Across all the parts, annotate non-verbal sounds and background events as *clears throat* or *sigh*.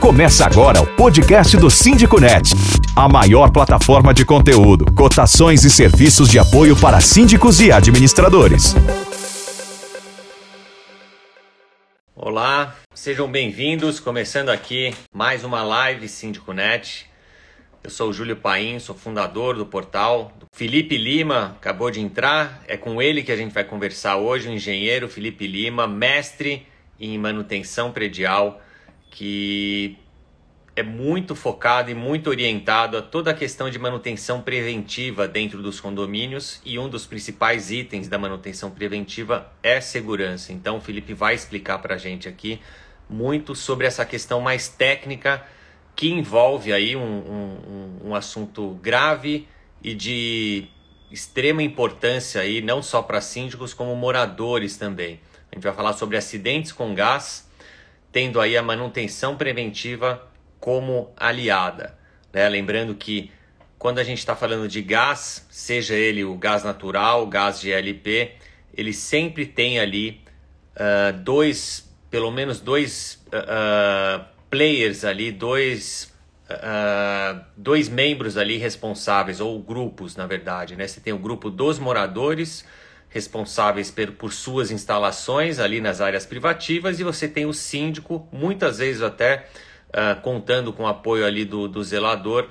Começa agora o podcast do Síndico Net, a maior plataforma de conteúdo, cotações e serviços de apoio para síndicos e administradores. Olá, sejam bem-vindos. Começando aqui mais uma live Síndico Net. Eu sou o Júlio Paim, sou fundador do portal. Felipe Lima acabou de entrar, é com ele que a gente vai conversar hoje, o engenheiro Felipe Lima, mestre em manutenção predial que é muito focado e muito orientado a toda a questão de manutenção preventiva dentro dos condomínios e um dos principais itens da manutenção preventiva é segurança. Então, o Felipe vai explicar para a gente aqui muito sobre essa questão mais técnica que envolve aí um, um, um assunto grave e de extrema importância aí não só para síndicos como moradores também. A gente vai falar sobre acidentes com gás tendo aí a manutenção preventiva como aliada. Né? Lembrando que quando a gente está falando de gás, seja ele o gás natural, o gás de LP, ele sempre tem ali uh, dois, pelo menos dois uh, players ali, dois, dois membros ali responsáveis, ou grupos, na verdade. Né? Você tem o grupo dos moradores, responsáveis por, suas instalações ali nas áreas privativas e você tem o síndico, muitas vezes até uh, contando com o apoio ali do, do zelador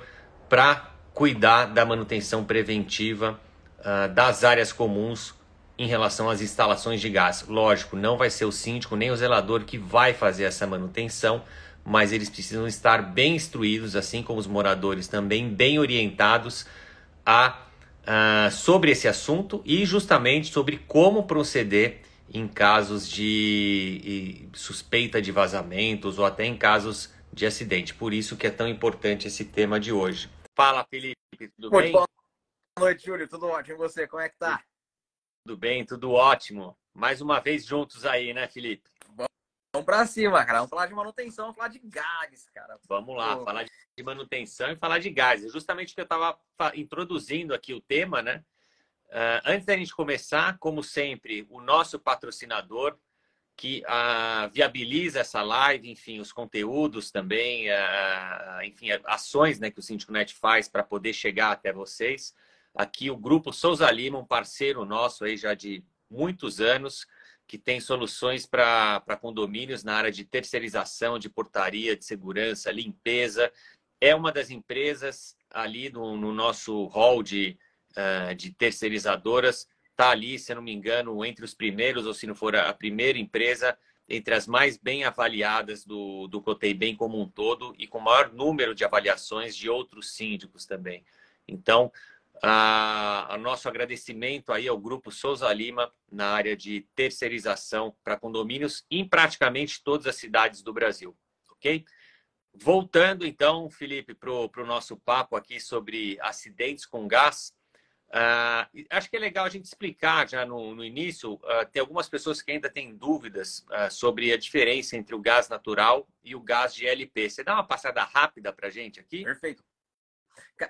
para cuidar da manutenção preventiva uh, das áreas comuns em relação às instalações de gás. Lógico, não vai ser o síndico nem o zelador que vai fazer essa manutenção, mas eles precisam estar bem instruídos, assim como os moradores também bem orientados a uh, sobre esse assunto e justamente sobre como proceder em casos de suspeita de vazamentos ou até em casos de acidente. Por isso que é tão importante esse tema de hoje. Fala, Felipe, tudo Muito bem? Boa noite, Júlio. Tudo ótimo. E você, como é que tá? Tudo bem, tudo ótimo. Mais uma vez juntos aí, né, Felipe? Vamos pra cima, cara. Vamos falar de manutenção, vamos falar de gás, cara. Vamos lá, Pô. falar de manutenção e falar de gás. É justamente o que eu estava introduzindo aqui o tema, né? Uh, antes da gente começar, como sempre, o nosso patrocinador que uh, viabiliza essa live, enfim, os conteúdos também, uh, enfim, ações né, que o Síndico Net faz para poder chegar até vocês. Aqui o Grupo Souza Lima, um parceiro nosso aí já de muitos anos, que tem soluções para condomínios na área de terceirização, de portaria, de segurança, limpeza. É uma das empresas ali no, no nosso hall de, uh, de terceirizadoras. Está ali, se não me engano, entre os primeiros, ou se não for a primeira empresa, entre as mais bem avaliadas do, do Cotei Bem como um todo e com maior número de avaliações de outros síndicos também. Então, a, nosso agradecimento aí ao Grupo Souza Lima na área de terceirização para condomínios em praticamente todas as cidades do Brasil, ok? Voltando então, Felipe, para o nosso papo aqui sobre acidentes com gás, uh, acho que é legal a gente explicar já no, no início. Uh, tem algumas pessoas que ainda têm dúvidas uh, sobre a diferença entre o gás natural e o gás de LP. Você dá uma passada rápida para a gente aqui? Perfeito.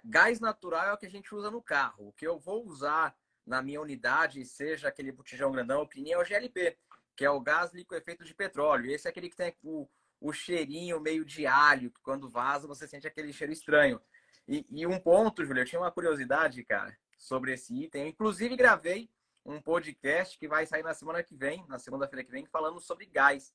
Gás natural é o que a gente usa no carro. O que eu vou usar na minha unidade, seja aquele botijão grandão, pequenininho, é o GLP, que é o gás liquefeito de petróleo. Esse é aquele que tem o, o cheirinho meio de alho, que quando vaza você sente aquele cheiro estranho. E, e um ponto, Júlio, eu tinha uma curiosidade, cara, sobre esse item. Eu, inclusive, gravei um podcast que vai sair na semana que vem, na segunda-feira que vem, falando sobre gás.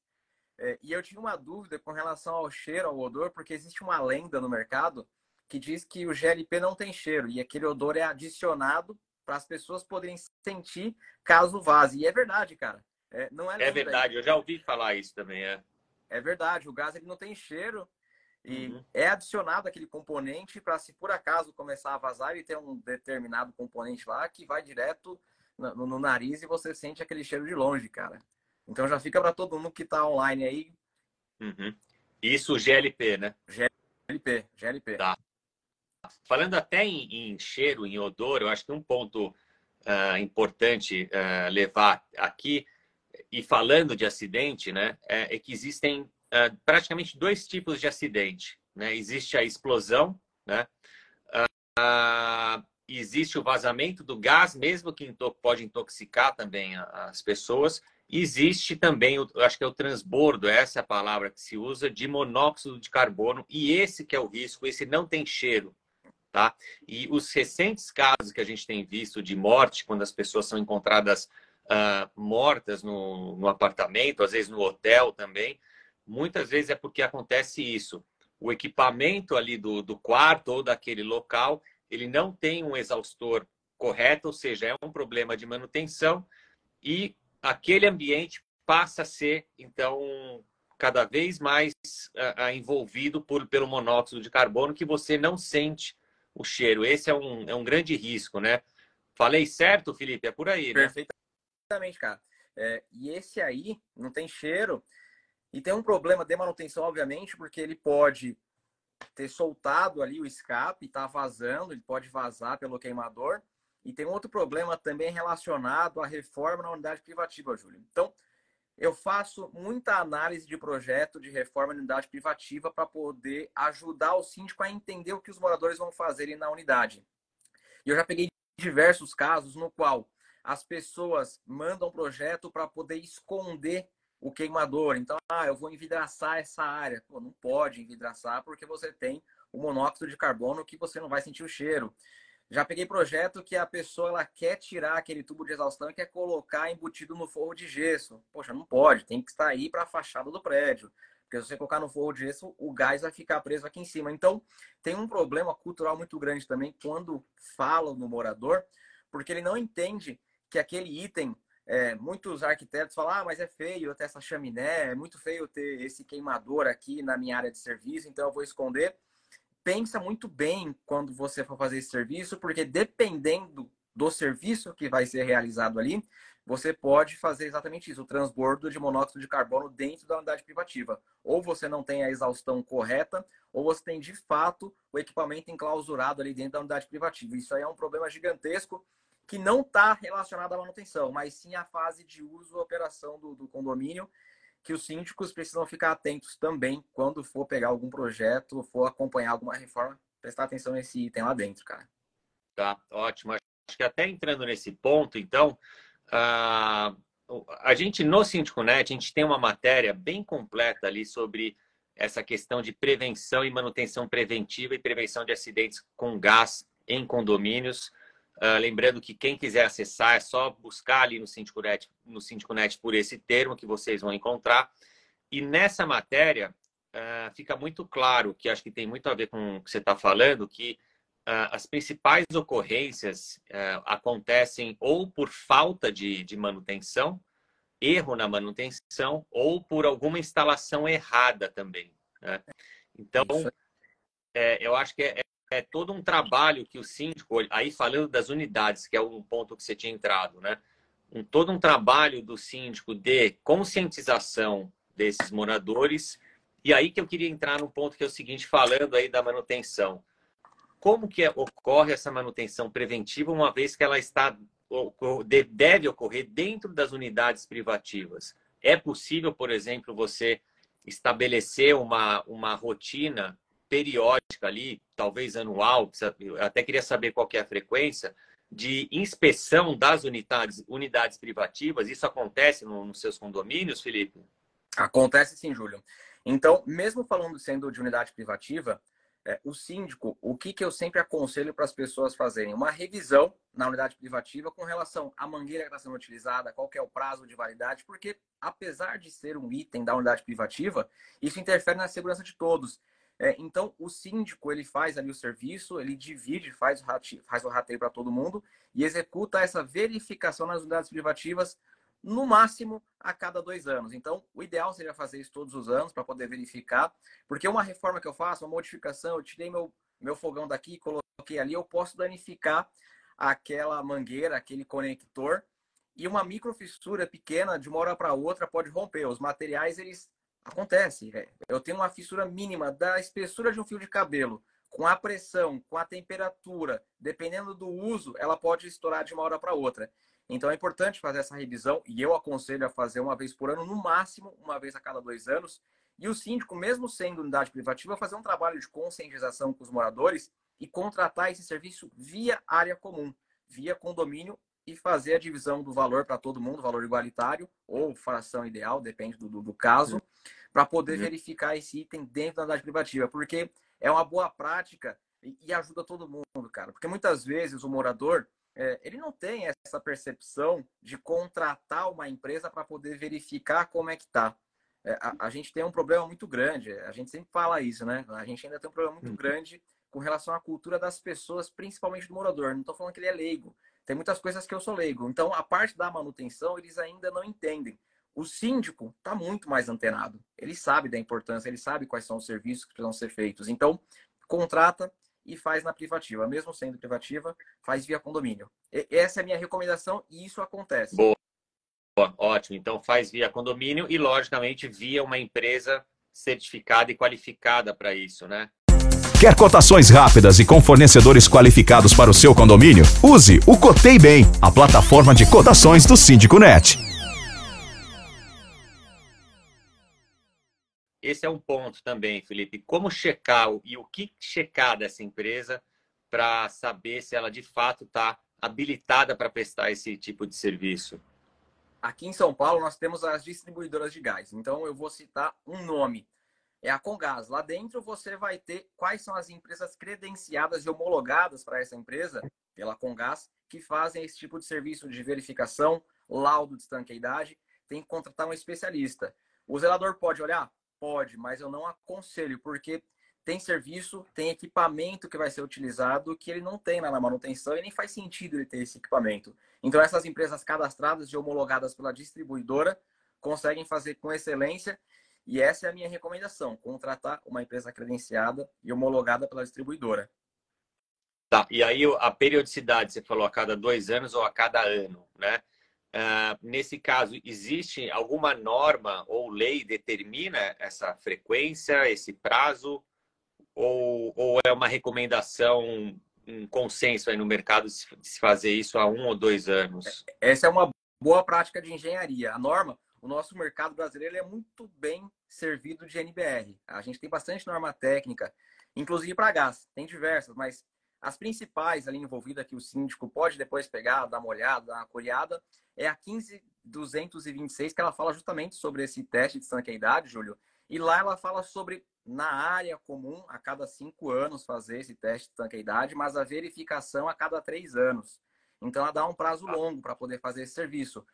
É, e eu tinha uma dúvida com relação ao cheiro, ao odor, porque existe uma lenda no mercado que diz que o GLP não tem cheiro e aquele odor é adicionado para as pessoas poderem sentir caso vaze. E é verdade, cara. É, não é, é verdade, eu já ouvi falar isso também, é. É verdade, o gás ele não tem cheiro e uhum. é adicionado aquele componente para se por acaso começar a vazar ele tem um determinado componente lá que vai direto no, no nariz e você sente aquele cheiro de longe, cara. Então já fica para todo mundo que está online aí. Uhum. Isso GLP, né? GLP, GLP. Tá. Falando até em, em, cheiro, em odor, eu acho que um ponto uh, importante uh, levar aqui, e falando de acidente, né, é, é que existem uh, praticamente dois tipos de acidente. Né? Existe a explosão, né? existe o vazamento do gás, mesmo que pode intoxicar também as pessoas, Existe também, eu acho que é o transbordo, essa é a palavra que se usa, de monóxido de carbono, e esse que é o risco, esse não tem cheiro, tá? E os recentes casos que a gente tem visto de morte, quando as pessoas são encontradas uh, mortas no, no apartamento, às vezes no hotel também, muitas vezes é porque acontece isso. O equipamento ali do, do quarto ou daquele local, ele não tem um exaustor correto, ou seja, é um problema de manutenção e aquele ambiente passa a ser, então, cada vez mais uh, envolvido por, pelo monóxido de carbono que você não sente o cheiro. Esse é um, é um grande risco, né? Falei certo, Felipe? É por aí, né? Perfeitamente, cara. É, e esse aí não tem cheiro. E tem um problema de manutenção, obviamente, porque ele pode ter soltado ali o escape, tá vazando, ele pode vazar pelo queimador. E tem outro problema também relacionado à reforma na unidade privativa, Júlio. Então, eu faço muita análise de projeto de reforma na unidade privativa para poder ajudar o síndico a entender o que os moradores vão fazer na unidade. E eu já peguei diversos casos no qual as pessoas mandam projeto para poder esconder o queimador. Então, ah, eu vou envidraçar essa área. Pô, não pode envidraçar porque você tem o monóxido de carbono que você não vai sentir o cheiro. Já peguei projeto que a pessoa ela quer tirar aquele tubo de exaustão e quer colocar embutido no forro de gesso. Poxa, não pode, tem que estar aí para a fachada do prédio. Porque se você colocar no forro de gesso, o gás vai ficar preso aqui em cima. Então, tem um problema cultural muito grande também quando falam no morador, porque ele não entende que aquele item, é, muitos arquitetos falam, ah, mas é feio ter essa chaminé, é muito feio ter esse queimador aqui na minha área de serviço, então eu vou esconder pensa muito bem quando você for fazer esse serviço, porque dependendo do serviço que vai ser realizado ali, você pode fazer exatamente isso, o transbordo de monóxido de carbono dentro da unidade privativa. Ou você não tem a exaustão correta, ou você tem de fato o equipamento enclausurado ali dentro da unidade privativa. Isso aí é um problema gigantesco que não está relacionado à manutenção, mas sim à fase de uso e operação do, do condomínio que os síndicos precisam ficar atentos também quando for pegar algum projeto, for acompanhar alguma reforma, prestar atenção nesse item lá dentro, cara. Tá, ótimo. Acho que até entrando nesse ponto, então, a, a gente no Síndico.net, a gente tem uma matéria bem completa ali sobre essa questão de prevenção e manutenção preventiva e prevenção de acidentes com gás em condomínios. Uh, lembrando que quem quiser acessar é só buscar ali no SíndicoNet, no SíndicoNet por esse termo que vocês vão encontrar. E nessa matéria uh, fica muito claro, que acho que tem muito a ver com o que você está falando, que uh, as principais ocorrências acontecem ou por falta de, de manutenção, erro na manutenção, ou por alguma instalação errada também. Né? Então, é, eu acho que é, é todo um trabalho que o síndico, aí falando das unidades, que é um ponto que você tinha entrado, né? Um, todo um trabalho do síndico de conscientização desses moradores. E aí que eu queria entrar no ponto que é o seguinte, falando aí da manutenção. Como que ocorre essa manutenção preventiva, uma vez que ela está deve ocorrer dentro das unidades privativas? É possível, por exemplo, você estabelecer uma, uma rotina periódica ali, talvez anual, até queria saber qual é a frequência, de inspeção das unidades, unidades privativas. Isso acontece no, nos seus condomínios, Felipe? Acontece sim, Júlio. Então, mesmo falando sendo de unidade privativa, é, o síndico, o que, que eu sempre aconselho para as pessoas fazerem? Uma revisão na unidade privativa com relação à mangueira que está sendo utilizada, qual é o prazo de validade, porque apesar de ser um item da unidade privativa, isso interfere na segurança de todos. É, então, o síndico ele faz ali o serviço, ele divide, faz o rateio, faz o rateio para todo mundo e executa essa verificação nas unidades privativas no máximo a cada dois anos. Então, o ideal seria fazer isso todos os anos para poder verificar, porque uma reforma que eu faço, uma modificação, eu tirei meu, meu fogão daqui, coloquei ali, eu posso danificar aquela mangueira, aquele conector e uma microfissura pequena de uma hora para outra pode romper. Os materiais eles Acontece. É. Eu tenho uma fissura mínima da espessura de um fio de cabelo. Com a pressão, com a temperatura, dependendo do uso, ela pode estourar de uma hora para outra. Então é importante fazer essa revisão e eu aconselho a fazer uma vez por ano, no máximo uma vez a cada dois anos. E o síndico, mesmo sendo unidade privativa, fazer um trabalho de conscientização com os moradores e contratar esse serviço via área comum, via condomínio e fazer a divisão do valor para todo mundo, valor igualitário ou fração ideal, depende do, do, do caso, para poder uhum. verificar esse item dentro da unidade privativa, porque é uma boa prática e, e ajuda todo mundo, cara. Porque muitas vezes o morador é, ele não tem essa percepção de contratar uma empresa para poder verificar como é que está. É, a, a, gente tem um problema muito grande, a gente sempre fala isso, né? A gente ainda tem um problema muito uhum. grande com relação à cultura das pessoas, principalmente do morador. Não estou falando que ele é leigo. Tem muitas coisas que eu sou leigo. Então, a parte da manutenção, eles ainda não entendem. O síndico está muito mais antenado. Ele sabe da importância, ele sabe quais são os serviços que precisam ser feitos. Então, contrata e faz na privativa. Mesmo sendo privativa, faz via condomínio. E essa é a minha recomendação e isso acontece. Boa. Ótimo. Então, faz via condomínio e, logicamente, via uma empresa certificada e qualificada para isso, né? Quer cotações rápidas e com fornecedores qualificados para o seu condomínio? Use o Cotei Bem, a plataforma de cotações do Síndico Net. Esse é um ponto também, Felipe. Como checar e o que checar dessa empresa para saber se ela de fato está habilitada para prestar esse tipo de serviço? Aqui em São Paulo nós temos as distribuidoras de gás. Então eu vou citar um nome é a Congás. Lá dentro você vai ter quais são as empresas credenciadas e homologadas para essa empresa, pela Congás, que fazem esse tipo de serviço de verificação, laudo de estanqueidade. Tem que contratar um especialista. O zelador pode olhar? Pode, mas eu não aconselho, porque tem serviço, tem equipamento que vai ser utilizado que ele não tem na manutenção e nem faz sentido ele ter esse equipamento. Então, essas empresas cadastradas e homologadas pela distribuidora conseguem fazer com excelência e essa é a minha recomendação: contratar uma empresa credenciada e homologada pela distribuidora. Tá, e aí a periodicidade, você falou a cada dois anos ou a cada ano, né? Uh, nesse caso, existe alguma norma ou lei determina essa frequência, esse prazo? Ou, ou é uma recomendação, um consenso aí no mercado de se fazer isso há um ou dois anos? Essa é uma boa prática de engenharia. A norma, o nosso mercado brasileiro é muito bem servido de NBR. A gente tem bastante norma técnica, inclusive para gás, tem diversas, mas as principais ali envolvidas que o síndico pode depois pegar, dar uma olhada, dar uma curiada, é a 15226, que ela fala justamente sobre esse teste de estanqueidade, Júlio. E lá ela fala sobre, na área comum, a cada cinco anos fazer esse teste de estanqueidade, mas a verificação a cada três anos. Então ela dá um prazo longo para poder fazer esse serviço.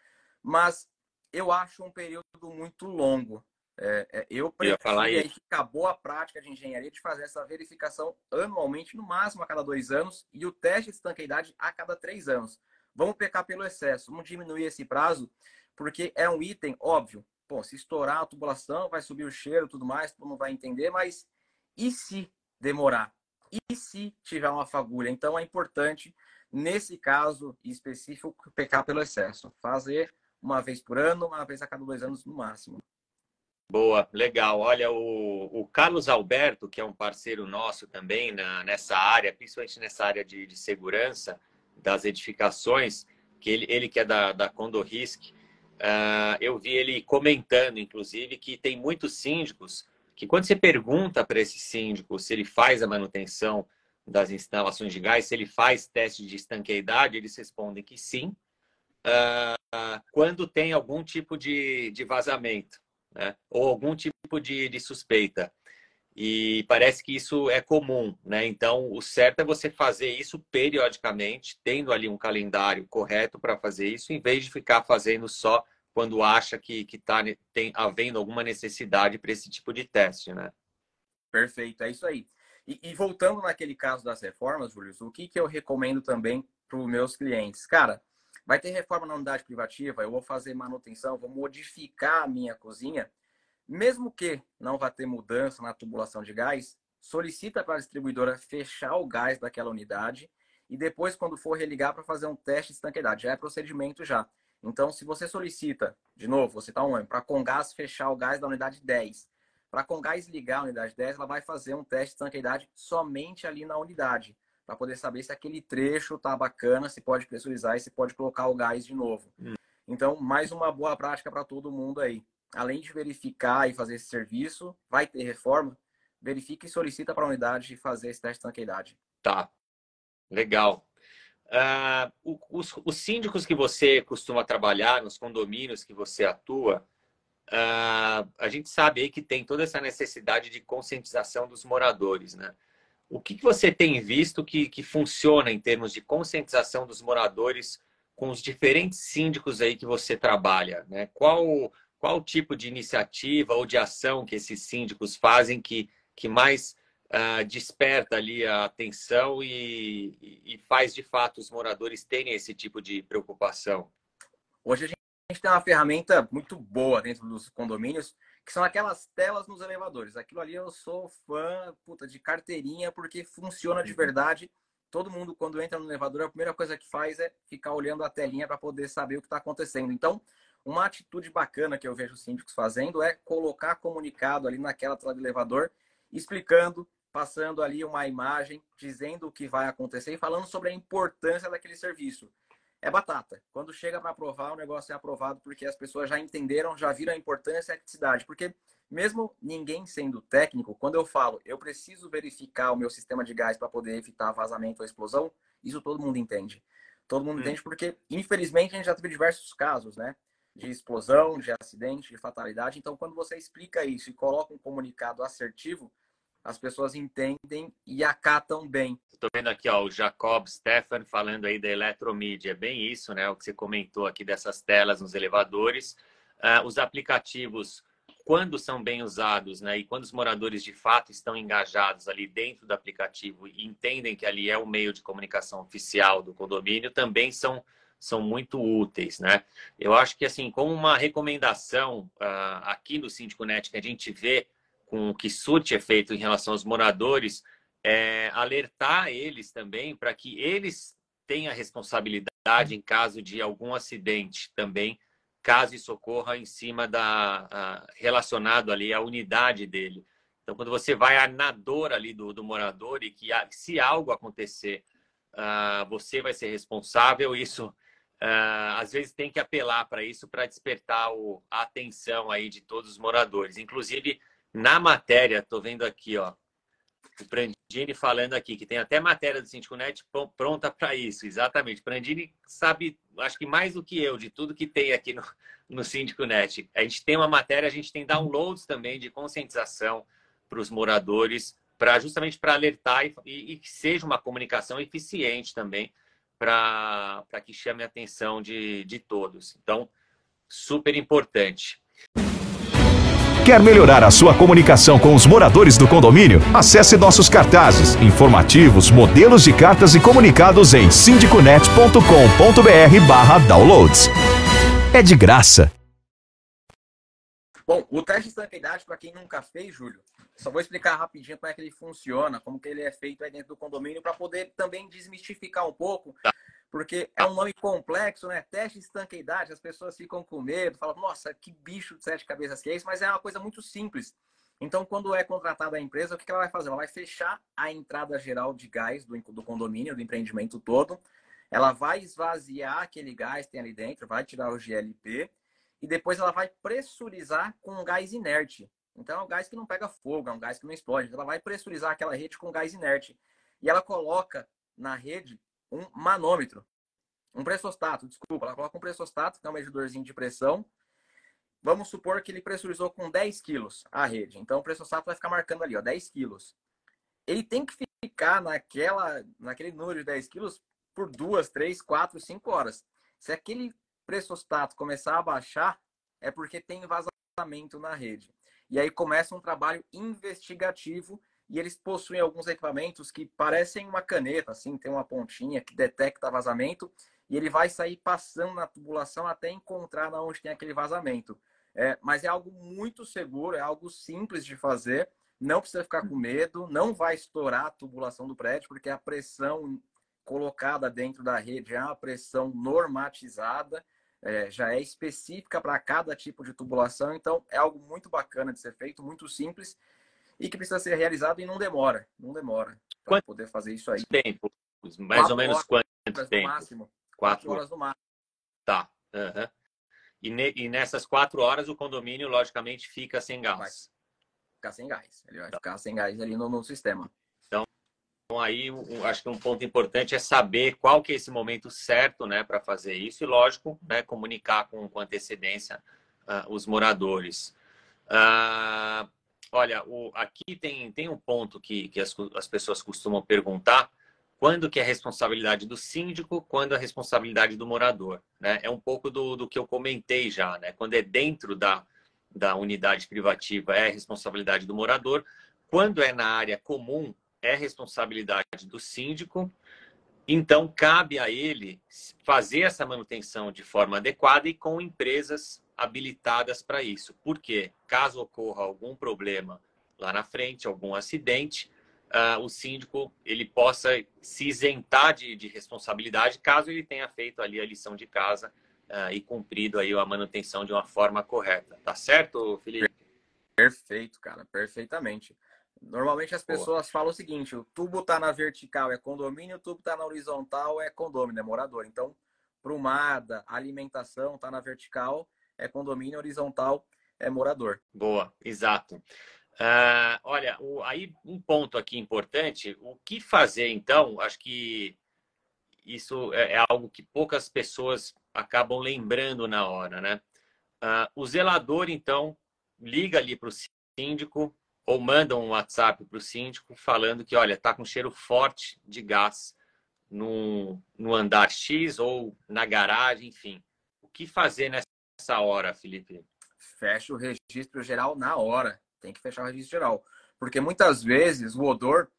Mas eu acho um período muito longo. É, é, eu prefiro aí que acabou a prática de engenharia de fazer essa verificação anualmente, no máximo a cada dois anos, e o teste de estanqueidade a cada três anos. Vamos pecar pelo excesso, vamos diminuir esse prazo, porque é um item óbvio. Bom, se estourar a tubulação, vai subir o cheiro tudo mais, todo mundo vai entender, mas e se demorar? E se tiver uma fagulha? Então é importante, nesse caso específico, pecar pelo excesso. Fazer uma vez por ano, uma vez a cada dois anos no máximo. Boa, legal. Olha, o, o Carlos Alberto, que é um parceiro nosso também na, nessa área, principalmente nessa área de, de segurança das edificações, que ele, ele que é da, da Condorrisc, uh, eu vi ele comentando, inclusive, que tem muitos síndicos que quando você pergunta para esse síndico se ele faz a manutenção das instalações de gás, se ele faz teste de estanqueidade, eles respondem que sim, uh, quando tem algum tipo de, de vazamento, né? ou algum tipo de, de suspeita. E parece que isso é comum, né? Então, o certo é você fazer isso periodicamente, tendo ali um calendário correto para fazer isso, em vez de ficar fazendo só quando acha que está tem, havendo alguma necessidade para esse tipo de teste, né? Perfeito, é isso aí. E, e voltando naquele caso das reformas, Júlio, o que, que eu recomendo também para os meus clientes? Cara, Vai ter reforma na unidade privativa, eu vou fazer manutenção, vou modificar a minha cozinha. Mesmo que não vá ter mudança na tubulação de gás, solicita para a distribuidora fechar o gás daquela unidade e depois, quando for religar, para fazer um teste de estanqueidade. Já é procedimento já. Então, se você solicita, de novo, você está um para com gás fechar o gás da unidade 10, para com gás ligar a unidade 10, ela vai fazer um teste de estanqueidade somente ali na unidade para poder saber se aquele trecho tá bacana, se pode pressurizar e se pode colocar o gás de novo. Hum. Então, mais uma boa prática para todo mundo aí. Além de verificar e fazer esse serviço, vai ter reforma, verifique e solicita para a unidade fazer esse teste de tanqueidade. Tá, legal. Uh, os, os, síndicos que você costuma trabalhar, nos condomínios que você atua, uh, a gente sabe aí que tem toda essa necessidade de conscientização dos moradores, né? O que, que você tem visto que, que funciona em termos de conscientização dos moradores com os diferentes síndicos aí que você trabalha, né? Qual qual tipo de iniciativa ou de ação que esses síndicos fazem que, que mais uh, desperta ali a atenção e, e, faz de fato os moradores terem esse tipo de preocupação? Hoje a gente tem uma ferramenta muito boa dentro dos condomínios, que são aquelas telas nos elevadores. Aquilo ali eu sou fã puta, de carteirinha, porque funciona de uhum. verdade. Todo mundo, quando entra no elevador, a primeira coisa que faz é ficar olhando a telinha para poder saber o que está acontecendo. Então, uma atitude bacana que eu vejo os síndicos fazendo é colocar comunicado ali naquela tela de elevador, explicando, passando ali uma imagem, dizendo o que vai acontecer e falando sobre a importância daquele serviço. É batata. Quando chega para aprovar, o negócio é aprovado porque as pessoas já entenderam, já viram a importância e a criticidade. Porque mesmo ninguém sendo técnico, quando eu falo eu preciso verificar o meu sistema de gás para poder evitar vazamento ou explosão, isso todo mundo entende. Todo mundo hum. entende porque, infelizmente, a gente já teve diversos casos, né? de explosão, de acidente, de fatalidade. Então, quando você explica isso e coloca um comunicado assertivo, as pessoas entendem e acatam bem. Estou vendo aqui ó, o Jacob Stefan falando aí da eletromídia. É bem isso, né? O que você comentou aqui dessas telas nos elevadores. Uh, os aplicativos, quando são bem usados, né? E quando os moradores de fato estão engajados ali dentro do aplicativo e entendem que ali é o meio de comunicação oficial do condomínio, também são são muito úteis, né? Eu acho que, assim, como uma recomendação uh, aqui no Síndico Net que a gente vê com o que surte efeito em relação aos moradores, é alertar eles também para que eles tenham a responsabilidade em caso de algum acidente também, caso isso ocorra em cima da... Uh, relacionado ali à unidade dele. Então, quando você vai na dor ali do, do morador e que se algo acontecer, uh, você vai ser responsável, isso Uh, às vezes tem que apelar para isso para despertar o, a atenção aí de todos os moradores. Inclusive, na matéria, estou vendo aqui, ó, o Prandini falando aqui, que tem até matéria do Sindiconet pronta para isso, exatamente. Prandini sabe, acho que mais do que eu, de tudo que tem aqui no, no Sindiconet. A gente tem uma matéria, a gente tem downloads também de conscientização para os moradores, para justamente para alertar e, e, e que seja uma comunicação eficiente também para que chame a atenção de, de todos. Então, super importante. Quer melhorar a sua comunicação com os moradores do condomínio? Acesse nossos cartazes, informativos, modelos de cartas e comunicados em sindiconet.com.br barra downloads. É de graça. Bom, o teste de estanqueidade, para quem nunca fez, Júlio, só vou explicar rapidinho como é que ele funciona, como que ele é feito aí dentro do condomínio, para poder também desmistificar um pouco. Porque é um nome complexo, né? Teste de estanqueidade, as pessoas ficam com medo, falam, nossa, que bicho de sete cabeças que é isso, mas é uma coisa muito simples. Então, quando é contratada a empresa, o que ela vai fazer? Ela vai fechar a entrada geral de gás do, do condomínio, do empreendimento todo, ela vai esvaziar aquele gás que tem ali dentro, vai tirar o GLP, e depois ela vai pressurizar com gás inerte. Então é um gás que não pega fogo, é um gás que não explode. Ela vai pressurizar aquela rede com gás inerte. E ela coloca na rede um manômetro, um pressostato, desculpa. Ela coloca um pressostato, que é um medidorzinho de pressão. Vamos supor que ele pressurizou com 10 quilos a rede. Então o pressostato vai ficar marcando ali, ó, 10 quilos. Ele tem que ficar naquela, naquele número de 10 quilos por duas, três, quatro, cinco horas. Se aquele pressostato começar a baixar, é porque tem vazamento na rede. E aí começa um trabalho investigativo e eles possuem alguns equipamentos que parecem uma caneta, assim, tem uma pontinha que detecta vazamento e ele vai sair passando na tubulação até encontrar onde tem aquele vazamento. É, mas é algo muito seguro, é algo simples de fazer, não precisa ficar com medo, não vai estourar a tubulação do prédio, porque a pressão colocada dentro da rede é uma pressão normatizada, é, já é específica para cada tipo de tubulação, então é algo muito bacana de ser feito, muito simples e que precisa ser realizado e não demora, não demora para poder fazer isso aí. Tempo, mais quatro ou menos quanto tempo? No máximo. Quatro, quatro horas no máximo. Tá. Uhum. E, ne, e, nessas quatro horas o condomínio, logicamente, fica sem gás. Vai ficar sem gás. Ele vai tá. ficar sem gás ali no, no sistema. Então, aí acho que um ponto importante é saber qual que é esse momento certo, né, para fazer isso e, lógico, né, comunicar com, com antecedência uh, os moradores. Uh, olha, o, aqui tem, tem um ponto que, que as, as pessoas costumam perguntar, quando que é responsabilidade do síndico, quando é responsabilidade do morador, né? É um pouco do, do que eu comentei já, né? Quando é dentro da, da unidade privativa é responsabilidade do morador, quando é na área comum é responsabilidade do síndico. Então cabe a ele fazer essa manutenção de forma adequada e com empresas habilitadas para isso. Porque caso ocorra algum problema lá na frente, algum acidente, uh, o síndico ele possa se isentar de, de, responsabilidade caso ele tenha feito ali a lição de casa uh, e cumprido aí a manutenção de uma forma correta. Tá certo, Felipe? Perfeito, cara, perfeitamente. Normalmente as pessoas Boa. falam o seguinte: o tubo tá na vertical é condomínio, o tubo tá na horizontal é condomínio, é morador. Então, prumada, alimentação tá na vertical é condomínio, horizontal é morador. Boa, exato. Uh, olha, o, aí um ponto aqui importante, o que fazer então? Acho que isso é, é algo que poucas pessoas acabam lembrando na hora, né? Uh, o zelador, então, liga ali para o síndico ou manda um WhatsApp para o síndico falando que, olha, tá com cheiro forte de gás no, no andar X ou na garagem, enfim. O que fazer nessa hora, Felipe? Fecha o registro geral na hora tem que fechar o registro geral. Porque muitas vezes o odor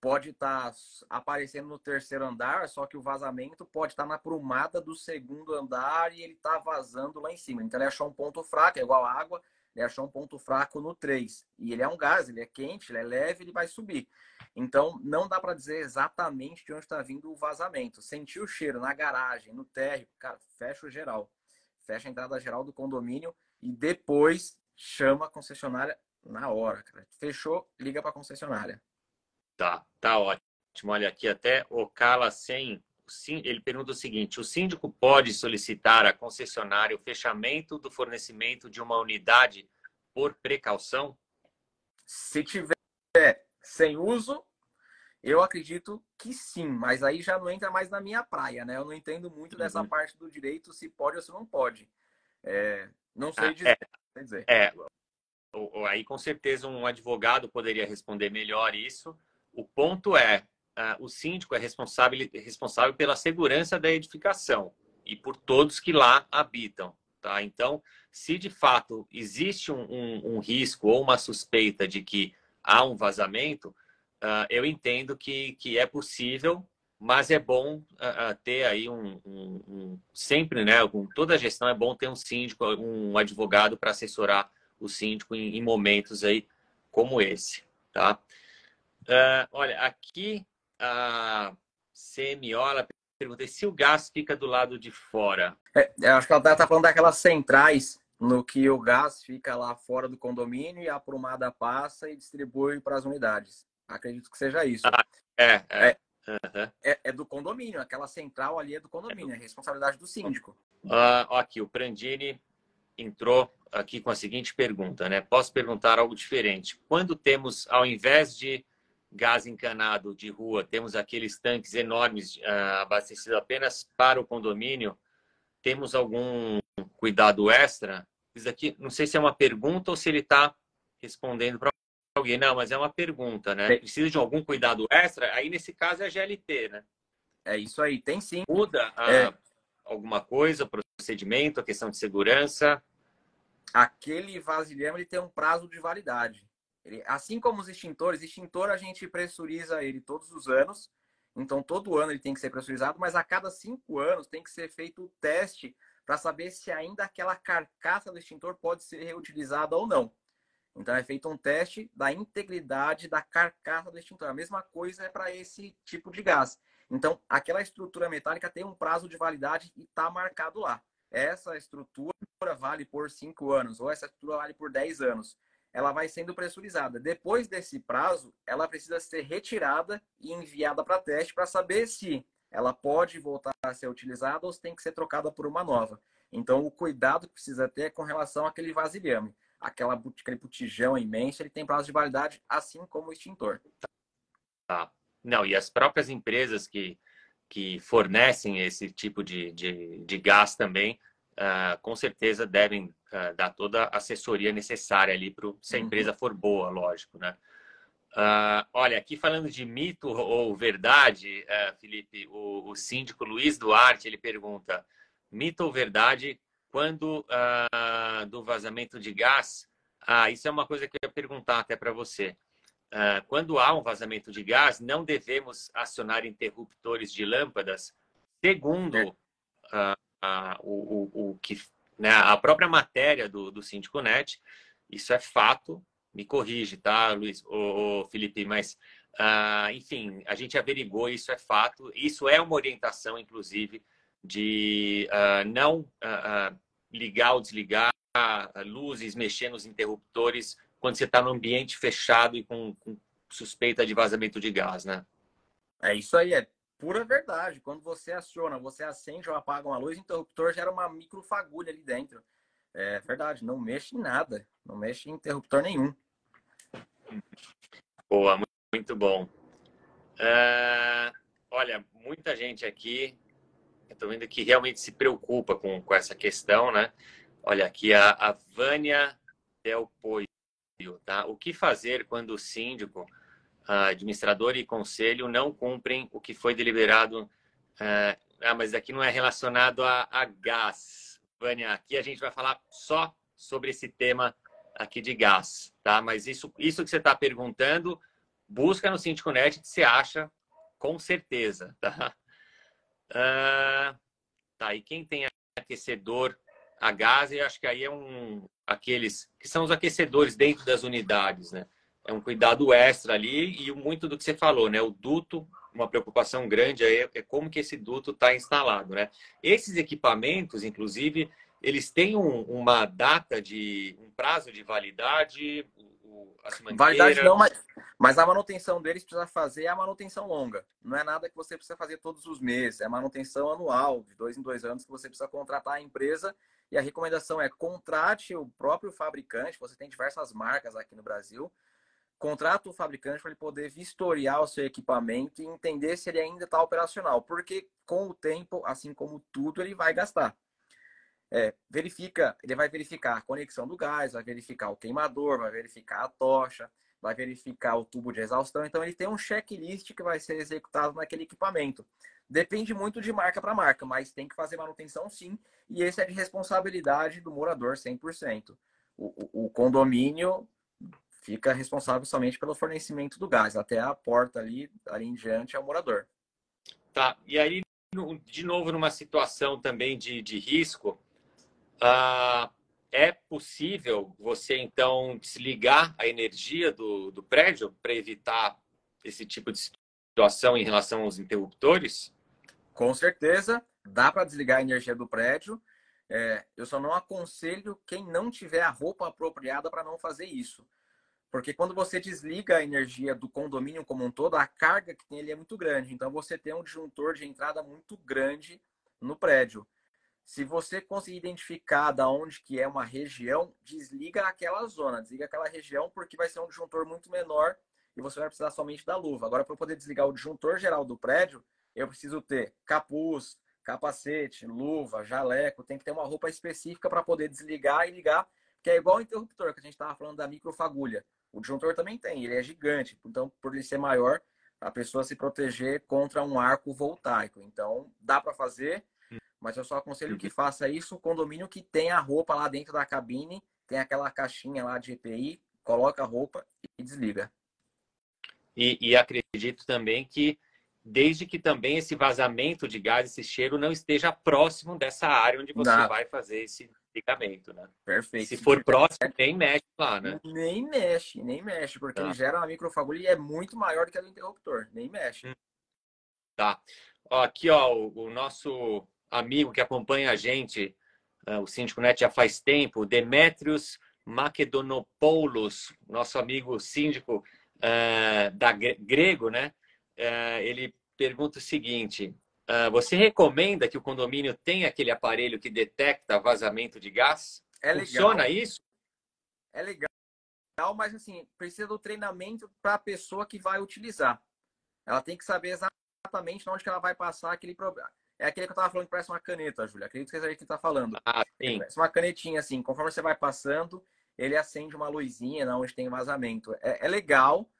pode estar tá aparecendo no terceiro andar, só que o vazamento pode estar tá na prumada do segundo andar e ele está vazando lá em cima. Então ele achou um ponto fraco, é igual água, ele achou um ponto fraco no 3. E ele é um gás, ele é quente, ele é leve, ele vai subir. Então não dá para dizer exatamente de onde está vindo o vazamento. Sentiu o cheiro na garagem, no térreo, cara, fecha o geral. Fecha a entrada geral do condomínio e depois chama a concessionária na hora, cara. Fechou, liga para a concessionária. Tá, tá ótimo. Olha aqui até o Cala 100, ele pergunta o seguinte: o síndico pode solicitar à concessionária o fechamento do fornecimento de uma unidade por precaução? Se tiver sem uso, eu acredito que sim, mas aí já não entra mais na minha praia, né? Eu não entendo muito uhum. dessa parte do direito, se pode ou se não pode. É, não sei ah, é, dizer. É, aí com certeza um advogado poderia responder melhor isso. O ponto é, uh, o síndico é responsável, responsável pela segurança da edificação e por todos que lá habitam. Tá? Então, se de fato existe um, um, um risco ou uma suspeita de que há um vazamento, uh, eu entendo que, que é possível, mas é bom uh, ter aí um, um, sempre, né, com toda a gestão é bom ter um síndico, um advogado para assessorar o síndico em, em momentos aí como esse, tá? Uh, olha, aqui a Semiola pergunta se o gás fica do lado de fora. É, eu acho que ela está falando daquelas centrais no que o gás fica lá fora do condomínio e a prumada passa e distribui para as unidades. Acredito que seja isso. Ah, é, é. É, uhum. é, é, do condomínio, aquela central ali é do condomínio, é, responsabilidade do síndico. Uh, aqui, o Prandini entrou aqui com a seguinte pergunta, né? Posso perguntar algo diferente? Quando temos, ao invés de gás encanado de rua, temos aqueles tanques enormes uh, abastecidos apenas para o condomínio, temos algum cuidado extra? Isso aqui, não sei se é uma pergunta ou se ele está respondendo para alguém. Não, mas é uma pergunta, né? Precisa de algum cuidado extra? Aí, nesse caso, é a GLT, né? É isso aí, tem sim. Muda a, é. alguma coisa, procedimento, a questão de segurança? aquele vasilhame ele tem um prazo de validade. Ele, assim como os extintores, extintor a gente pressuriza ele todos os anos. Então, todo ano ele tem que ser pressurizado, mas a cada cinco anos tem que ser feito o teste para saber se ainda aquela carcaça do extintor pode ser reutilizada ou não. Então, é feito um teste da integridade da carcaça do extintor. A mesma coisa é para esse tipo de gás. Então, aquela estrutura metálica tem um prazo de validade e está marcado lá. Essa estrutura vale por 5 anos ou essa estrutura vale por 10 anos. Ela vai sendo pressurizada. Depois desse prazo, ela precisa ser retirada e enviada para teste para saber se ela pode voltar a ser utilizada ou se tem que ser trocada por uma nova. Então, o cuidado que precisa ter é com relação àquele vasilhame. Aquela, aquele botijão imenso, ele tem prazo de validade, assim como o extintor. Tá, Não, e as próprias empresas que, que fornecem esse tipo de, de, de gás também, uh, com certeza devem uh, dar toda a assessoria necessária ali para se a uhum. empresa for boa, lógico, né? Uh, olha, aqui falando de mito ou verdade, Felipe, o, o, síndico Luiz Duarte ele pergunta: mito ou verdade quando do vazamento de gás? Ah, isso é uma coisa que eu ia perguntar até para você. Uh, quando há um vazamento de gás, não devemos acionar interruptores de lâmpadas, segundo uh, uh, o, o, o, que né, a própria matéria do, do Síndico Net. Isso é fato. Me corrige, tá, Luiz, o, Felipe, mas enfim, a gente averigou, isso é fato. Isso é uma orientação, inclusive, de não ligar ou desligar luzes, mexer nos interruptores quando você está no ambiente fechado e com, com, suspeita de vazamento de gás, né? É isso aí, é pura verdade. Quando você aciona, você acende ou apaga uma luz, o interruptor gera uma microfagulha ali dentro. É verdade, não mexe em nada, não mexe em interruptor nenhum. Boa, muito bom. Uh, olha, muita gente aqui, tô vendo que realmente se preocupa com, com essa questão, né? Olha aqui, a, a Vânia Del Poi Tá? O que fazer quando o síndico, administrador e conselho não cumprem o que foi deliberado? Uh, ah, mas aqui não é relacionado a, a gás. Vânia, aqui a gente vai falar só sobre esse tema aqui de gás, tá? Mas isso, isso que você está perguntando, busca no Síndico Net que você acha com certeza, tá? Uh, tá, e quem tem aquecedor a gás, eu acho que aí é um aqueles que são os aquecedores dentro das unidades, né? É um cuidado extra ali e muito do que você falou, né? O duto, uma preocupação grande é, é como que esse duto está instalado, né? Esses equipamentos, inclusive, eles têm um, uma data de um prazo de validade, Validade não, mas, mas a manutenção deles precisa fazer a manutenção longa. Não é nada que você precisa fazer todos os meses, é manutenção anual, de dois em dois anos, que você precisa contratar a empresa e a recomendação é contrate o próprio fabricante. Você tem diversas marcas aqui no Brasil. Contrata o fabricante para ele poder vistoriar o seu equipamento e entender se ele ainda está operacional. Porque com o tempo, assim como tudo, ele vai gastar. É, verifica, ele vai verificar a conexão do gás, vai verificar o queimador, vai verificar a tocha, vai verificar o tubo de exaustão. Então ele tem um checklist que vai ser executado naquele equipamento. Depende muito de marca para marca, mas tem que fazer manutenção sim, e esse é de responsabilidade do morador 100%. O, o, o condomínio fica responsável somente pelo fornecimento do gás, até a porta ali, ali em diante é o morador. Tá, e aí, de novo, numa situação também de, de risco, uh, é possível você então desligar a energia do, do prédio para evitar esse tipo de situação em relação aos interruptores? Com certeza, dá para desligar a energia do prédio. É, eu só não aconselho quem não tiver a roupa apropriada para não fazer isso. Porque quando você desliga a energia do condomínio como um todo, a carga que tem ali é muito grande. Então você tem um disjuntor de entrada muito grande no prédio. Se você conseguir identificar da onde que é uma região, desliga aquela zona, desliga aquela região, porque vai ser um disjuntor muito menor e você vai precisar somente da luva. Agora, para poder desligar o disjuntor geral do prédio, eu preciso ter capuz, capacete, luva, jaleco, tem que ter uma roupa específica para poder desligar e ligar, que é igual o interruptor que a gente estava falando da microfagulha. O disjuntor também tem, ele é gigante, então por ele ser maior, a pessoa se proteger contra um arco voltaico. Então dá para fazer, mas eu só aconselho que faça isso o condomínio que tem a roupa lá dentro da cabine, tem aquela caixinha lá de EPI, coloca a roupa e desliga. E, e acredito também que desde que também esse vazamento de gás, esse cheiro não esteja próximo dessa área onde você vai fazer esse ligamento, né? Perfeito. Se for próximo, nem mexe lá, né? Nem mexe, nem mexe, porque tá. ele gera uma microfagulha e é muito maior do que a do interruptor, nem mexe. Hum. Tá. Ó, aqui, ó, o, o, nosso amigo que acompanha a gente, uh, o Síndico Net já faz tempo, Demetrios Makedonopoulos, nosso amigo síndico uh, da grego, né? É, ele pergunta o seguinte: ah, você recomenda que o condomínio tenha aquele aparelho que detecta vazamento de gás? É. Funciona isso? É legal, mas assim, precisa do treinamento para a pessoa que vai utilizar. ela tem que saber exatamente onde que ela vai passar aquele problema. É aquele que eu estava falando que parece uma caneta, Júlia. Acredito que é isso que está falando. Ah, sim. Parece uma canetinha, assim. Conforme você vai passando, ele acende uma luzinha onde tem vazamento. É, é legal.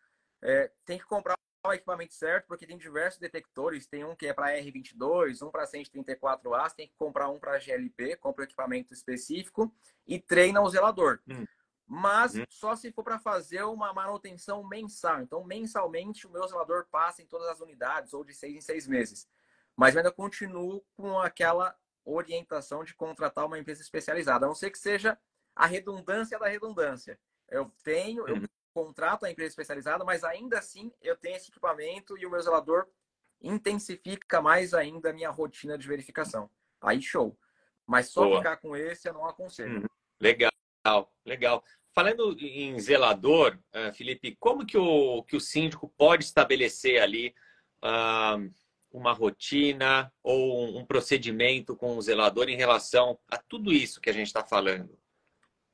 É, tem que comprar o equipamento certo, porque tem diversos detectores. Tem um que é para R22, um para 134A. Você tem que comprar um para GLP, compra o equipamento específico e treina o zelador. Hum. Mas hum. só se for para fazer uma manutenção mensal. Então, mensalmente, o meu zelador passa em todas as unidades, ou de seis em seis meses. Mas eu ainda continuo com aquela orientação de contratar uma empresa especializada, a não ser que seja a redundância da redundância. Eu tenho, eu uhum. contrato a empresa especializada, mas ainda assim eu tenho esse equipamento e o meu zelador intensifica mais ainda a minha rotina de verificação. Aí show. Mas só Boa. ficar com esse eu não aconselho. Uhum. Legal, legal. Falando em zelador, uh, Felipe, como que o, que o síndico pode estabelecer ali uh, uma rotina ou um procedimento com o zelador em relação a tudo isso que a gente está falando?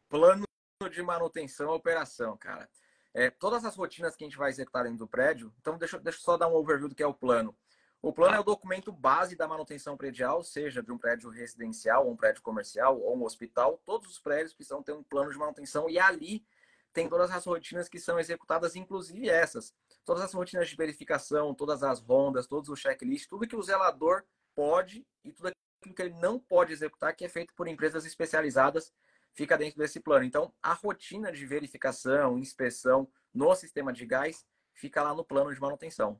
plano de manutenção e operação, cara. É, todas as rotinas que a gente vai executar dentro do prédio, então deixa, deixa eu só dar um overview do que é o plano. O plano é o documento base da manutenção predial, seja de um prédio residencial, ou um prédio comercial, ou um hospital. Todos os prédios precisam ter um plano de manutenção e ali tem todas as rotinas que são executadas, inclusive essas. Todas as rotinas de verificação, todas as rondas, todos os checklists, tudo que o zelador pode e tudo aquilo que ele não pode executar, que é feito por empresas especializadas fica dentro desse plano. Então, a rotina de verificação, inspeção no sistema de gás fica lá no plano de manutenção.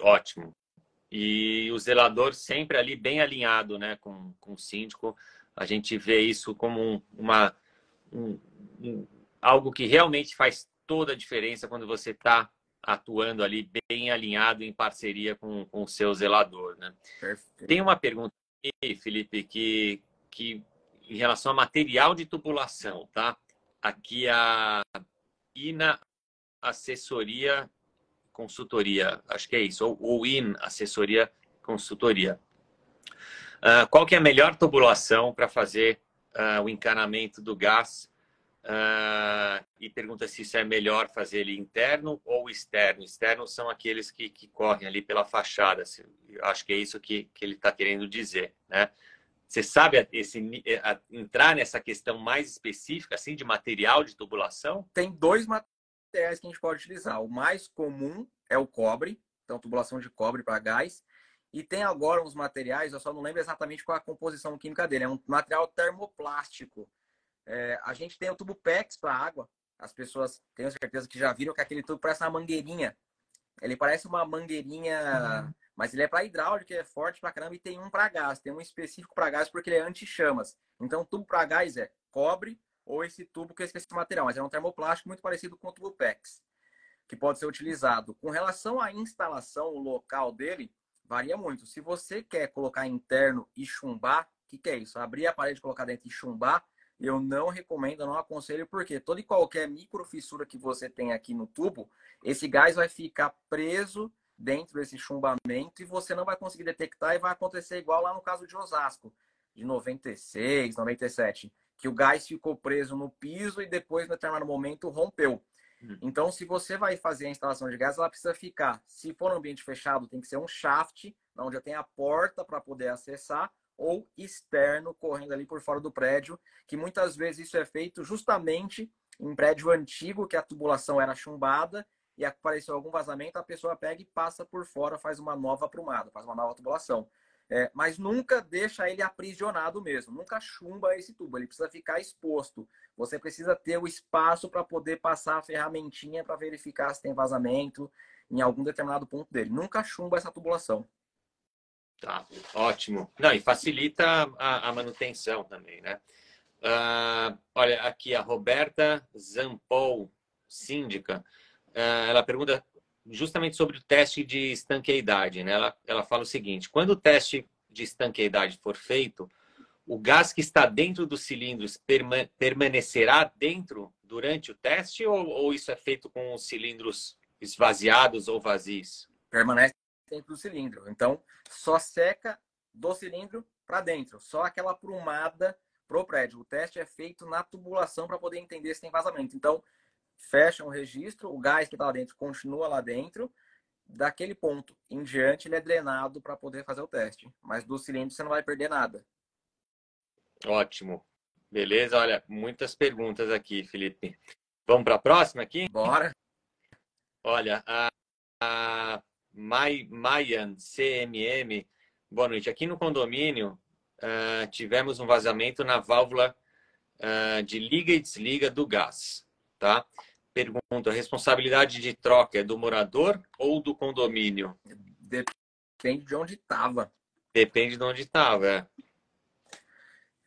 Ótimo. E o zelador sempre ali bem alinhado né, com, com o síndico. A gente vê isso como um, uma, um, um, algo que realmente faz toda a diferença quando você está atuando ali bem alinhado em parceria com, com o seu zelador. Né? Tem uma pergunta aqui, Felipe, que, que em relação a material de tubulação, tá? Aqui a INA Assessoria Consultoria, acho que é isso, ou, ou IN Assessoria Consultoria. Uh, qual que é a melhor tubulação para fazer uh, o encanamento do gás? Uh, e pergunta se isso é melhor fazer ele interno ou externo. Externo são aqueles que, que correm ali pela fachada. Acho que é isso que, que ele está querendo dizer, né? Você sabe esse, eh, entrar nessa questão mais específica, assim, de material de tubulação? Tem dois materiais que a gente pode utilizar. O mais comum é o cobre, então tubulação de cobre para gás. E tem agora uns materiais, eu só não lembro exatamente qual a composição química dele, é um material termoplástico. É, a gente tem o tubo PEX para água. As pessoas tenho certeza que já viram que aquele tubo parece uma mangueirinha. Ele parece uma mangueirinha uhum. Mas ele é para hidráulica, é forte para caramba e tem um para gás. Tem um específico para gás porque ele é anti-chamas. Então, tubo para gás é cobre ou esse tubo que eu esqueci o material, mas é um termoplástico muito parecido com o tubo PEX, que pode ser utilizado. Com relação à instalação, o local dele varia muito. Se você quer colocar interno e chumbar, o que, que é isso? Abrir a parede, colocar dentro e chumbar, eu não recomendo, não aconselho, porque toda e qualquer microfissura que você tem aqui no tubo, esse gás vai ficar preso dentro desse chumbamento e você não vai conseguir detectar e vai acontecer igual lá no caso de Osasco, de 96, 97, que o gás ficou preso no piso e depois, no determinado momento, rompeu. Hum. Então, se você vai fazer a instalação de gás, ela precisa ficar, se for um ambiente fechado, tem que ser um shaft, onde eu tenho a porta para poder acessar, ou externo, correndo ali por fora do prédio, que muitas vezes isso é feito justamente em prédio antigo, que a tubulação era chumbada, e apareceu algum vazamento, a pessoa pega e passa por fora, faz uma nova aprumada, faz uma nova tubulação. É, mas nunca deixa ele aprisionado mesmo, nunca chumba esse tubo, ele precisa ficar exposto. Você precisa ter o espaço para poder passar a ferramentinha para verificar se tem vazamento em algum determinado ponto dele. Nunca chumba essa tubulação. Tá, ótimo. Não, e facilita a, a manutenção também, né? Uh, olha, aqui a Roberta Zampol, síndica. Ah, ela pergunta justamente sobre o teste de estanqueidade. Né? Ela, ela fala o seguinte: quando o teste de estanqueidade for feito, o gás que está dentro dos cilindros perma permanecerá dentro durante o teste ou, ou, isso é feito com os cilindros esvaziados ou vazios? Permanece dentro do cilindro. Então, só seca do cilindro para dentro, só aquela prumada pro prédio. O teste é feito na tubulação para poder entender se tem vazamento. Então, fecha o registro, o gás que está lá dentro continua lá dentro daquele ponto em diante ele é drenado para poder fazer o teste. Mas do cilindro você não vai perder nada. Ótimo. Beleza, olha, muitas perguntas aqui, Felipe. Vamos para a próxima aqui? Bora. Olha, a, a Mayan CMM, boa noite. Aqui no condomínio uh, tivemos um vazamento na válvula uh, de liga e desliga do gás, tá? Pergunta: a responsabilidade de troca é do morador ou do condomínio? Depende de onde estava. Depende de onde estava, é.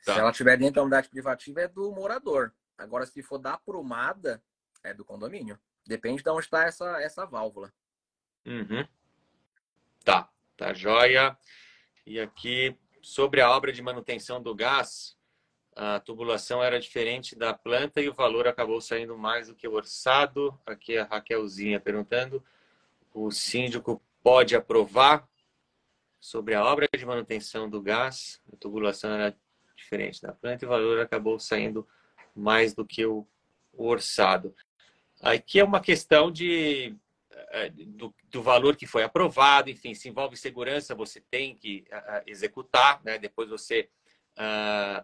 Tá. Se ela estiver dentro da unidade privativa, é do morador. Agora, se for da aprumada, é do condomínio. Depende de onde está essa, essa válvula. Uhum. Tá, tá joia. E aqui, sobre a obra de manutenção do gás, a tubulação era diferente da planta e o valor acabou saindo mais do que o orçado. Aqui a Raquelzinha perguntando: o síndico pode aprovar sobre a obra de manutenção do gás? A tubulação era diferente da planta e o valor acabou saindo mais do que o, orçado. Aqui é uma questão de é, do, do, valor que foi aprovado, enfim, se envolve segurança, você tem que uh, executar, né? depois você uh,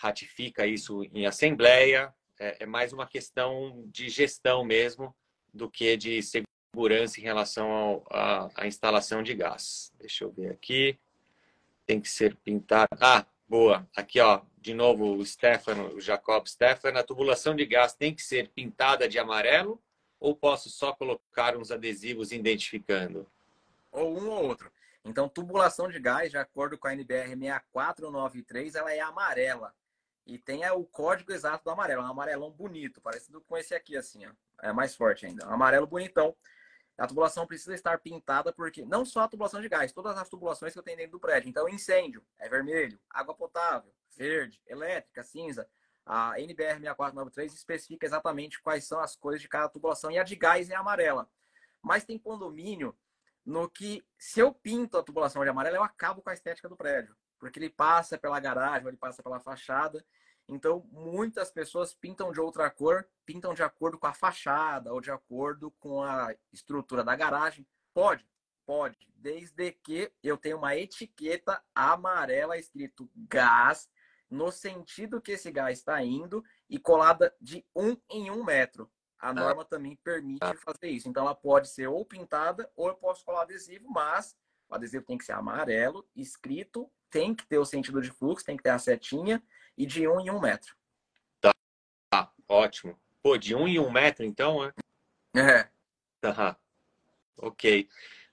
ratifica isso em assembleia, é, é, mais uma questão de gestão mesmo do que de segurança em relação à instalação de gás. Deixa eu ver aqui, tem que ser pintado. Ah, boa, aqui ó, de novo o Stefano, o Jacob Stefano, a tubulação de gás tem que ser pintada de amarelo ou posso só colocar uns adesivos identificando? Ou um ou outro. Então, tubulação de gás, de acordo com a NBR 6493, ela é amarela. E tem o código exato do amarelo, um amarelão bonito, parecido com esse aqui, assim, ó. É mais forte ainda. Um amarelo bonitão. A tubulação precisa estar pintada porque não só a tubulação de gás, todas as tubulações que eu tenho dentro do prédio. Então, incêndio é vermelho, água potável, verde, elétrica, cinza. A NBR 6493 especifica exatamente quais são as cores de cada tubulação e a de gás é amarela. Mas tem condomínio no que, se eu pinto a tubulação de amarela, eu acabo com a estética do prédio, porque ele passa pela garagem, ele passa pela fachada. Então, muitas pessoas pintam de outra cor, pintam de acordo com a fachada ou de acordo com a estrutura da garagem. Pode, pode, desde que eu tenha uma etiqueta amarela escrito gás no sentido que esse gás está indo e colada de um em um metro. A norma também permite fazer isso. Então, ela pode ser ou pintada ou eu posso colar adesivo, mas o adesivo tem que ser amarelo, escrito, tem que ter o sentido de fluxo, tem que ter a setinha e de um em um metro. Tá, tá. ótimo. Pô, de um em um metro, então, é? É. Tá. Ok.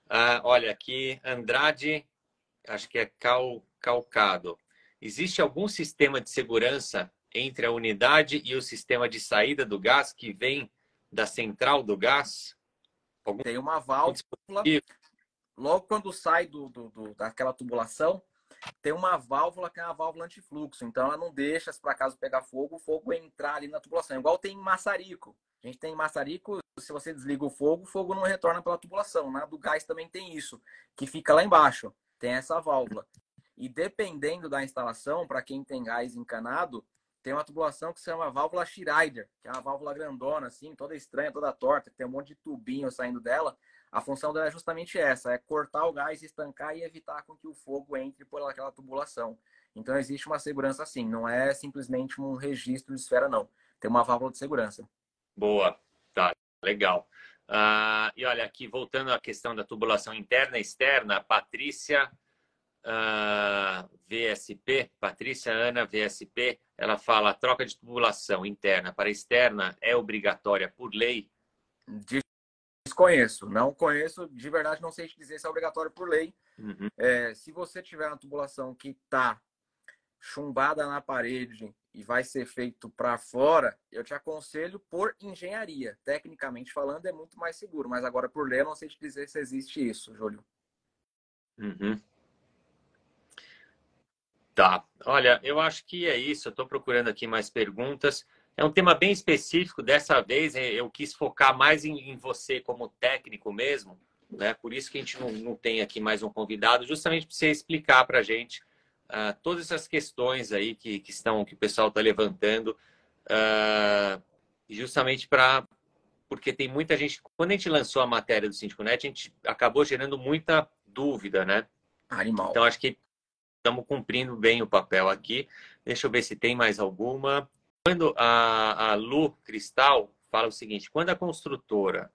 Ah, olha, aqui, Andrade, acho que é cal, calcado. Existe algum sistema de segurança entre a unidade e o sistema de saída do gás que vem da central do gás? Algum... Tem uma válvula. Logo quando sai do, do, do, daquela tubulação, tem uma válvula que é a válvula antifluxo. Então ela não deixa, se por acaso pegar fogo, o fogo entrar ali na tubulação. Igual tem em maçarico. A gente tem em maçarico, se você desliga o fogo, o fogo não retorna pela tubulação. Na do gás também tem isso, que fica lá embaixo. Tem essa válvula. E dependendo da instalação, para quem tem gás encanado, tem uma tubulação que se chama válvula Schreider, que é uma válvula grandona, assim, toda estranha, toda torta, tem um monte de tubinho saindo dela. A função dela é justamente essa, é cortar o gás, estancar e evitar com que o fogo entre por aquela tubulação. Então existe uma segurança assim, não é simplesmente um registro de esfera, não. Tem uma válvula de segurança. Boa, tá, legal. Uh, e olha, aqui voltando à questão da tubulação interna e externa, a Patrícia uh, ah, VSP, Patrícia Ana VSP, ela fala a troca de tubulação interna para externa é obrigatória por lei? Desconheço, não conheço, de verdade não sei te dizer se é obrigatório por lei. Uhum. É, se você tiver uma tubulação que está chumbada na parede e vai ser feito para fora, eu te aconselho por engenharia. Tecnicamente falando, é muito mais seguro, mas agora por lei eu não sei te dizer se existe isso, Júlio. Uhum. Tá. Olha, eu acho que é isso. Eu estou procurando aqui mais perguntas. É um tema bem específico. Dessa vez é, eu quis focar mais em, em você como técnico mesmo. Né? Por isso que a gente não, não tem aqui mais um convidado, justamente para você explicar para a gente uh, todas essas questões aí que, que estão que o pessoal está levantando, uh, justamente para porque tem muita gente. Quando a gente lançou a matéria do SíndicoNet, a gente acabou gerando muita dúvida, né? Animal. Então, acho que estamos cumprindo bem o papel aqui. Deixa eu ver se tem mais alguma. Quando a, a Lu Cristal fala o seguinte: quando a construtora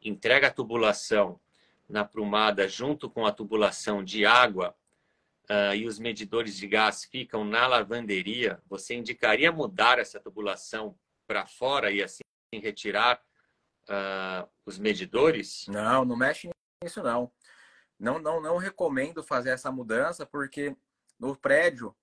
entrega a tubulação na prumada junto com a tubulação de água uh, e os medidores de gás ficam na lavanderia, você indicaria mudar essa tubulação para fora e assim retirar uh, os medidores? Não, não mexe nisso não. Não, não, não recomendo fazer essa mudança porque no prédio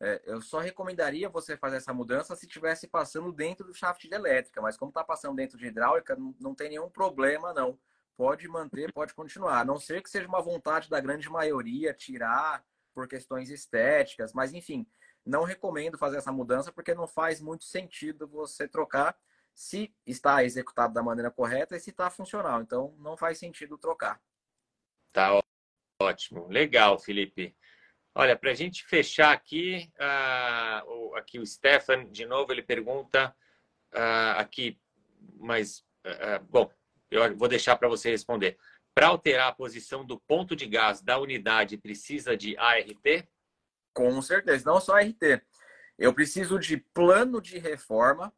é, eu só recomendaria você fazer essa mudança se estivesse passando dentro do shaft de elétrica, mas como está passando dentro de hidráulica, não, não tem nenhum problema, não. Pode manter, pode continuar. A não ser que seja uma vontade da grande maioria tirar por questões estéticas, mas enfim, não recomendo fazer essa mudança porque não faz muito sentido você trocar se está executado da maneira correta e se está funcional. Então, não faz sentido trocar. Tá ótimo. Legal, Felipe. Olha, para a gente fechar aqui, uh, aqui o Stefan, de novo, ele pergunta uh, aqui, mas, uh, bom, eu vou deixar para você responder. Para alterar a posição do ponto de gás da unidade, precisa de ART? Com certeza, não só ART. Eu preciso de plano de reforma,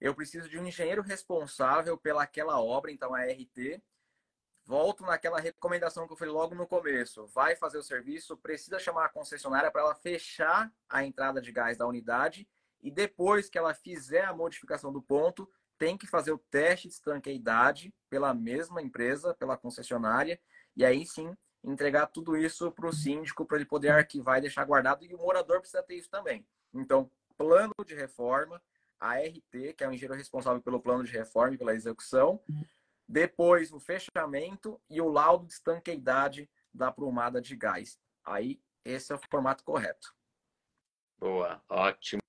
eu preciso de um engenheiro responsável pelaquela obra, então ART, volto naquela recomendação que eu falei logo no começo. Vai fazer o serviço, precisa chamar a concessionária para ela fechar a entrada de gás da unidade e depois que ela fizer a modificação do ponto, tem que fazer o teste de estanqueidade pela mesma empresa, pela concessionária, e aí sim entregar tudo isso para o síndico para ele poder arquivar e deixar guardado. E o morador precisa ter isso também. Então, plano de reforma, a RT, que é o engenheiro responsável pelo plano de reforma e pela execução, depois o fechamento e o laudo de estanqueidade da prumada de gás. Aí, esse é o formato correto. Boa, ótimo.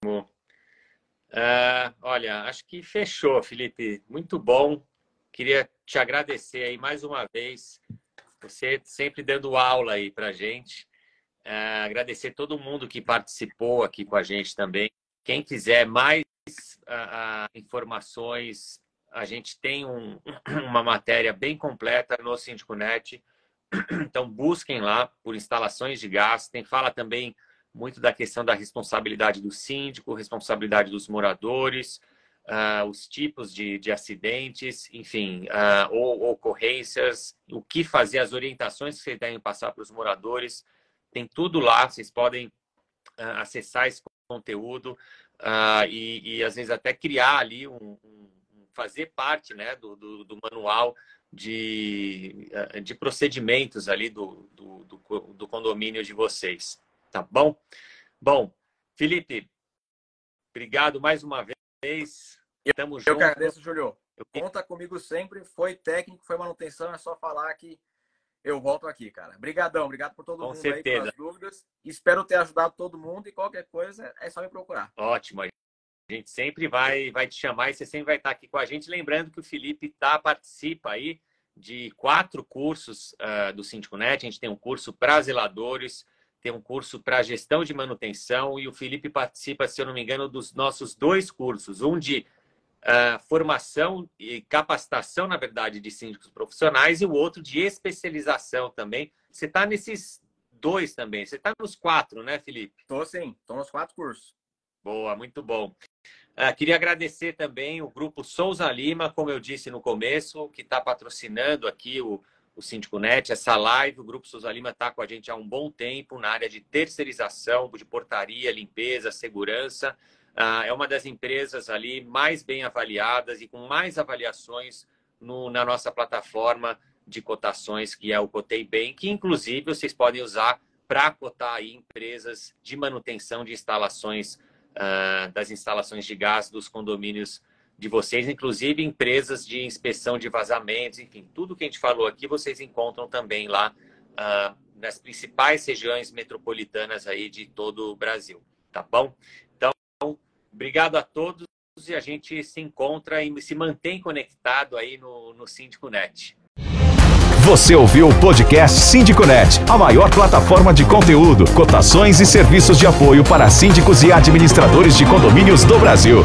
Uh, olha, acho que fechou, Felipe. Muito bom. Queria te agradecer aí mais uma vez. Você sempre dando aula aí para gente. Uh, agradecer todo mundo que participou aqui com a gente também. Quem quiser mais uh, informações a gente tem um, *clears throat* uma matéria bem completa no SíndicoNet. *clears throat* Então, busquem lá por instalações de gás. Tem fala também muito da questão da responsabilidade do síndico, responsabilidade dos moradores, uh, os tipos de, de acidentes, enfim, uh, ou ocorrências, o que fazer, as orientações que vocês devem passar para os moradores. Tem tudo lá, vocês podem uh, acessar esse conteúdo e, e, às vezes, até criar ali um, um fazer parte né, do, do, do manual de, eh, de procedimentos ali do, do, do, do condomínio de vocês. Tá bom? Bom, Felipe, obrigado mais uma vez. Estamos eu, juntos. Eu que agradeço, Julio. Conta comigo sempre. Foi técnico, foi manutenção. É só falar que eu volto aqui, cara. Obrigadão, obrigado por todo Com mundo certeza. aí pelas dúvidas. Espero ter ajudado todo mundo e qualquer coisa é só me procurar. Ótimo. A gente sempre vai, vai te chamar e você sempre vai estar aqui com a gente. Lembrando que o Felipe tá, participa aí de quatro cursos uh, do SíndicoNet. A gente tem um curso para zeladores, tem um curso para gestão de manutenção e o Felipe participa, se eu não me engano, dos nossos dois cursos. Um de uh, formação e capacitação, na verdade, de síndicos profissionais e o outro de especialização também. Você está nesses dois também. Você está nos quatro, né, Felipe? Estou sim, estou nos quatro cursos. Boa, muito bom. Uh, queria agradecer também o grupo Souza Lima, como eu disse no começo, que está patrocinando aqui o, o Síndico Net, essa live. O grupo Souza Lima está com a gente há um bom tempo na área de terceirização, de portaria, limpeza, segurança. Uh, é uma das empresas ali mais bem avaliadas e com mais avaliações no, na nossa plataforma de cotações, que é o Cotei Bem, que inclusive vocês podem usar para cotar empresas de manutenção de instalações uh, das instalações de gás dos condomínios de vocês, inclusive empresas de inspeção de vazamentos, enfim, tudo que a gente falou aqui vocês encontram também lá uh, nas principais regiões metropolitanas aí de todo o Brasil, tá bom? Então, obrigado a todos e a gente se encontra e se mantém conectado aí no, no Síndico Net. Você ouviu o podcast Síndiconet, a maior plataforma de conteúdo, cotações e serviços de apoio para síndicos e administradores de condomínios do Brasil.